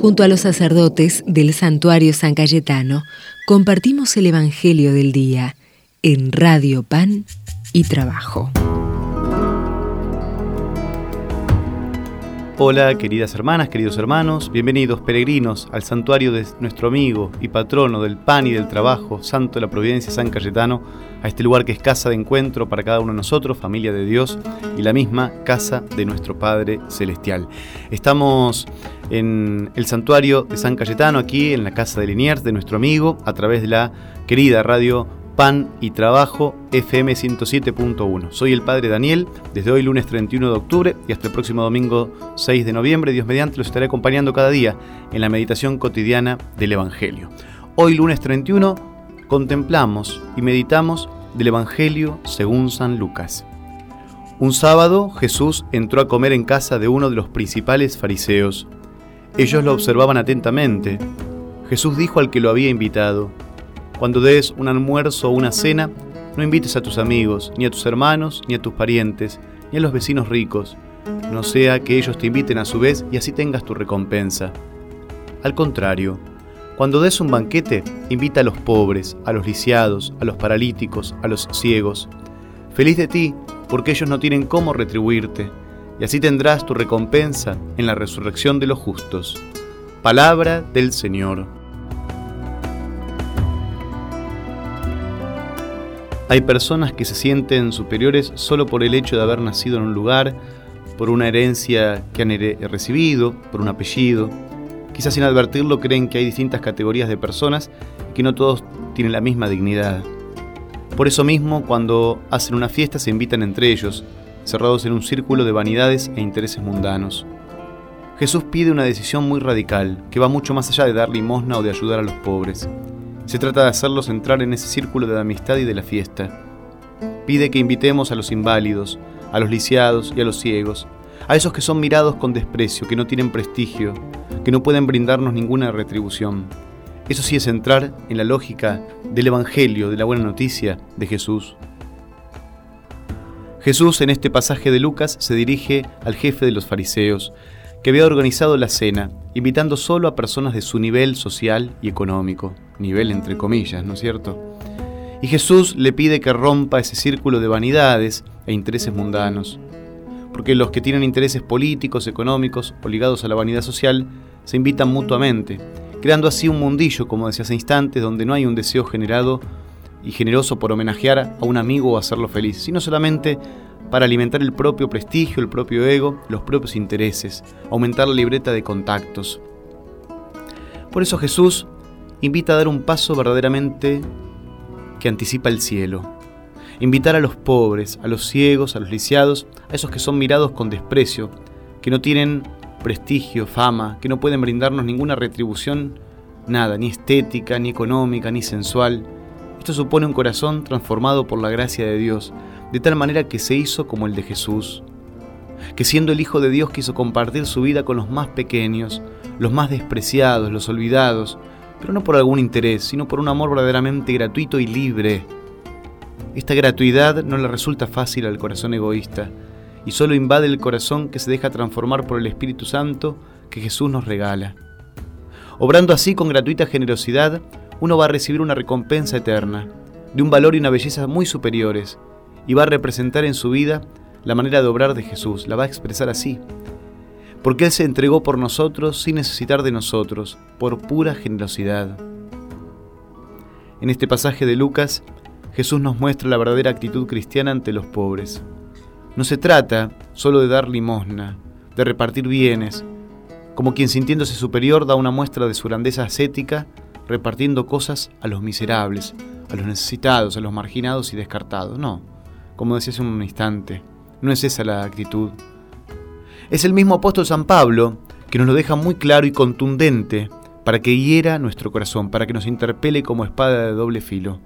Junto a los sacerdotes del santuario San Cayetano, compartimos el Evangelio del Día en Radio Pan y Trabajo. Hola queridas hermanas, queridos hermanos, bienvenidos peregrinos al santuario de nuestro amigo y patrono del pan y del trabajo, Santo de la Providencia San Cayetano, a este lugar que es casa de encuentro para cada uno de nosotros, familia de Dios y la misma casa de nuestro Padre Celestial. Estamos en el santuario de San Cayetano, aquí en la casa de Liniers de nuestro amigo, a través de la querida radio Pan y Trabajo FM 107.1. Soy el Padre Daniel, desde hoy lunes 31 de octubre y hasta el próximo domingo 6 de noviembre, Dios mediante, los estaré acompañando cada día en la meditación cotidiana del Evangelio. Hoy lunes 31 contemplamos y meditamos del Evangelio según San Lucas. Un sábado Jesús entró a comer en casa de uno de los principales fariseos. Ellos lo observaban atentamente. Jesús dijo al que lo había invitado, cuando des un almuerzo o una cena, no invites a tus amigos, ni a tus hermanos, ni a tus parientes, ni a los vecinos ricos, no sea que ellos te inviten a su vez y así tengas tu recompensa. Al contrario, cuando des un banquete, invita a los pobres, a los lisiados, a los paralíticos, a los ciegos. Feliz de ti, porque ellos no tienen cómo retribuirte, y así tendrás tu recompensa en la resurrección de los justos. Palabra del Señor. Hay personas que se sienten superiores solo por el hecho de haber nacido en un lugar, por una herencia que han recibido, por un apellido. Quizás sin advertirlo creen que hay distintas categorías de personas y que no todos tienen la misma dignidad. Por eso mismo, cuando hacen una fiesta se invitan entre ellos, cerrados en un círculo de vanidades e intereses mundanos. Jesús pide una decisión muy radical, que va mucho más allá de dar limosna o de ayudar a los pobres. Se trata de hacerlos entrar en ese círculo de amistad y de la fiesta. Pide que invitemos a los inválidos, a los lisiados y a los ciegos, a esos que son mirados con desprecio, que no tienen prestigio, que no pueden brindarnos ninguna retribución. Eso sí es entrar en la lógica del Evangelio, de la buena noticia de Jesús. Jesús en este pasaje de Lucas se dirige al jefe de los fariseos, que había organizado la cena, invitando solo a personas de su nivel social y económico, nivel entre comillas, ¿no es cierto? Y Jesús le pide que rompa ese círculo de vanidades e intereses mundanos, porque los que tienen intereses políticos, económicos o ligados a la vanidad social se invitan mutuamente, creando así un mundillo, como decía hace instantes, donde no hay un deseo generado y generoso por homenajear a un amigo o hacerlo feliz, sino solamente para alimentar el propio prestigio, el propio ego, los propios intereses, aumentar la libreta de contactos. Por eso Jesús invita a dar un paso verdaderamente que anticipa el cielo. Invitar a los pobres, a los ciegos, a los lisiados, a esos que son mirados con desprecio, que no tienen prestigio, fama, que no pueden brindarnos ninguna retribución, nada, ni estética, ni económica, ni sensual. Esto supone un corazón transformado por la gracia de Dios, de tal manera que se hizo como el de Jesús, que siendo el Hijo de Dios quiso compartir su vida con los más pequeños, los más despreciados, los olvidados, pero no por algún interés, sino por un amor verdaderamente gratuito y libre. Esta gratuidad no le resulta fácil al corazón egoísta, y solo invade el corazón que se deja transformar por el Espíritu Santo que Jesús nos regala. Obrando así con gratuita generosidad, uno va a recibir una recompensa eterna, de un valor y una belleza muy superiores, y va a representar en su vida la manera de obrar de Jesús, la va a expresar así. Porque Él se entregó por nosotros sin necesitar de nosotros, por pura generosidad. En este pasaje de Lucas, Jesús nos muestra la verdadera actitud cristiana ante los pobres. No se trata solo de dar limosna, de repartir bienes, como quien sintiéndose superior da una muestra de su grandeza ascética, repartiendo cosas a los miserables, a los necesitados, a los marginados y descartados. No como decía hace un instante. No es esa la actitud. Es el mismo apóstol San Pablo que nos lo deja muy claro y contundente para que hiera nuestro corazón, para que nos interpele como espada de doble filo.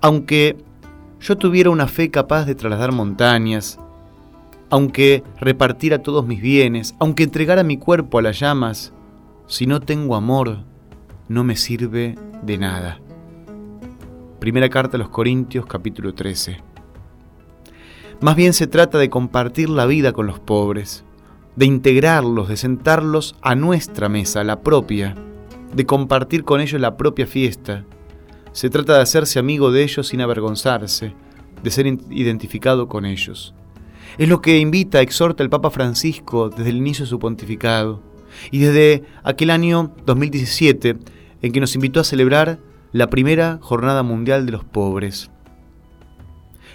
Aunque yo tuviera una fe capaz de trasladar montañas, aunque repartiera todos mis bienes, aunque entregara mi cuerpo a las llamas, si no tengo amor, no me sirve de nada. Primera carta a los Corintios capítulo 13. Más bien se trata de compartir la vida con los pobres, de integrarlos, de sentarlos a nuestra mesa, la propia, de compartir con ellos la propia fiesta. Se trata de hacerse amigo de ellos sin avergonzarse, de ser identificado con ellos. Es lo que invita, exhorta el Papa Francisco desde el inicio de su pontificado y desde aquel año 2017 en que nos invitó a celebrar la primera Jornada Mundial de los Pobres.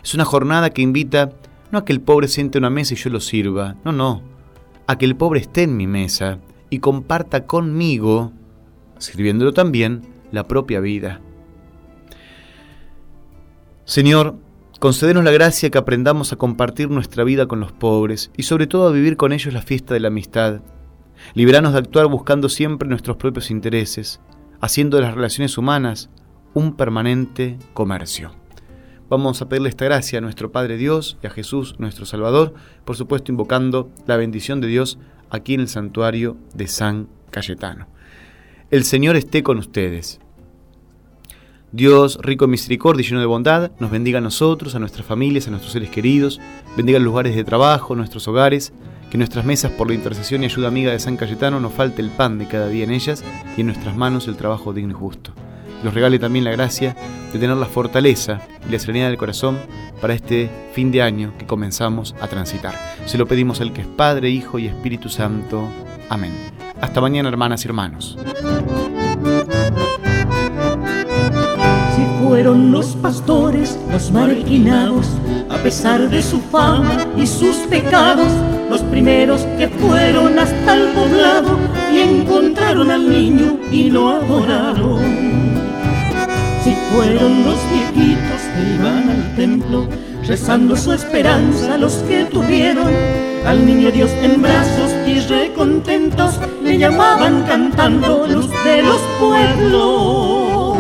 Es una jornada que invita no a que el pobre siente una mesa y yo lo sirva, no, no, a que el pobre esté en mi mesa y comparta conmigo, sirviéndolo también, la propia vida. Señor, concédenos la gracia que aprendamos a compartir nuestra vida con los pobres y sobre todo a vivir con ellos la fiesta de la amistad. Liberanos de actuar buscando siempre nuestros propios intereses, haciendo de las relaciones humanas un permanente comercio. Vamos a pedirle esta gracia a nuestro Padre Dios y a Jesús nuestro Salvador, por supuesto invocando la bendición de Dios aquí en el santuario de San Cayetano. El Señor esté con ustedes. Dios, rico en misericordia y lleno de bondad, nos bendiga a nosotros, a nuestras familias, a nuestros seres queridos, bendiga los lugares de trabajo, nuestros hogares, que nuestras mesas por la intercesión y ayuda amiga de San Cayetano nos falte el pan de cada día en ellas y en nuestras manos el trabajo digno y justo. Nos regale también la gracia de tener la fortaleza y la serenidad del corazón para este fin de año que comenzamos a transitar. Se lo pedimos al que es Padre, Hijo y Espíritu Santo. Amén. Hasta mañana, hermanas y hermanos. Si fueron los pastores los marginados, a pesar de su fama y sus pecados, los primeros que fueron hasta el poblado y encontraron al niño y lo adoraron si fueron los viejitos que iban al templo, rezando su esperanza los que tuvieron al niño Dios en brazos y recontentos, le llamaban cantando luz de los pueblos.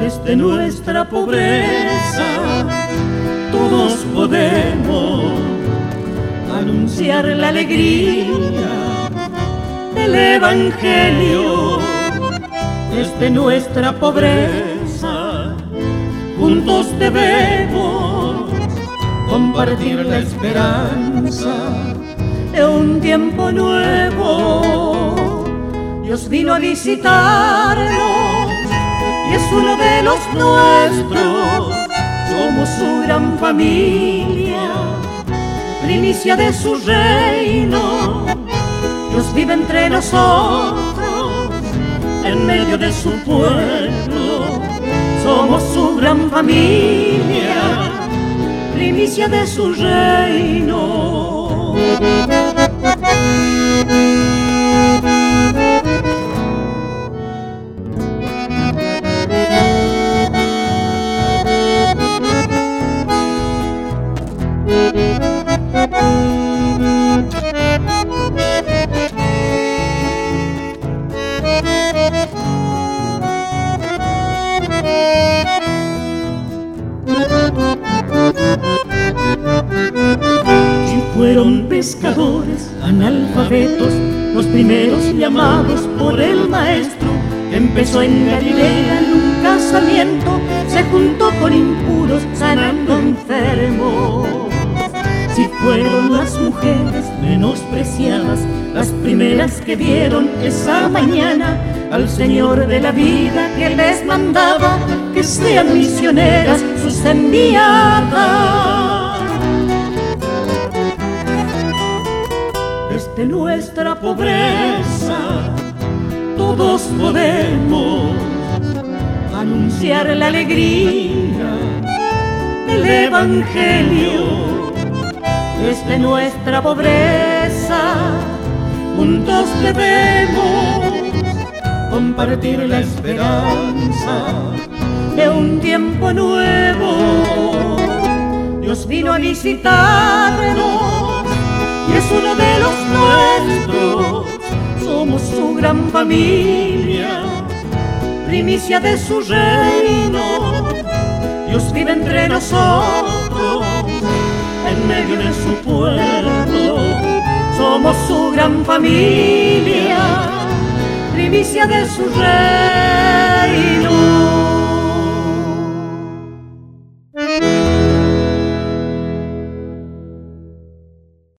Desde nuestra pobreza anunciar la alegría del Evangelio desde nuestra pobreza. Juntos debemos compartir la esperanza de un tiempo nuevo. Dios vino a visitarnos y es uno de los nuestros. Somos su gran familia, primicia de su reino. Dios vive entre nosotros en medio de su pueblo. Somos su gran familia, primicia de su reino. Fueron pescadores, analfabetos, los primeros llamados por el maestro. Empezó en Galilea en un casamiento, se juntó con impuros, sanando enfermos. Si fueron las mujeres menospreciadas, las primeras que vieron esa mañana al Señor de la vida que les mandaba que sean misioneras sus enviadas. de nuestra pobreza, todos podemos anunciar la alegría del Evangelio. Desde nuestra pobreza, juntos debemos compartir la esperanza nuevo. Dios vino a visitarnos es uno de los nuestros. Somos su gran familia, primicia de su reino. Dios vive entre nosotros, en medio de su pueblo. Somos su gran familia, primicia de su reino.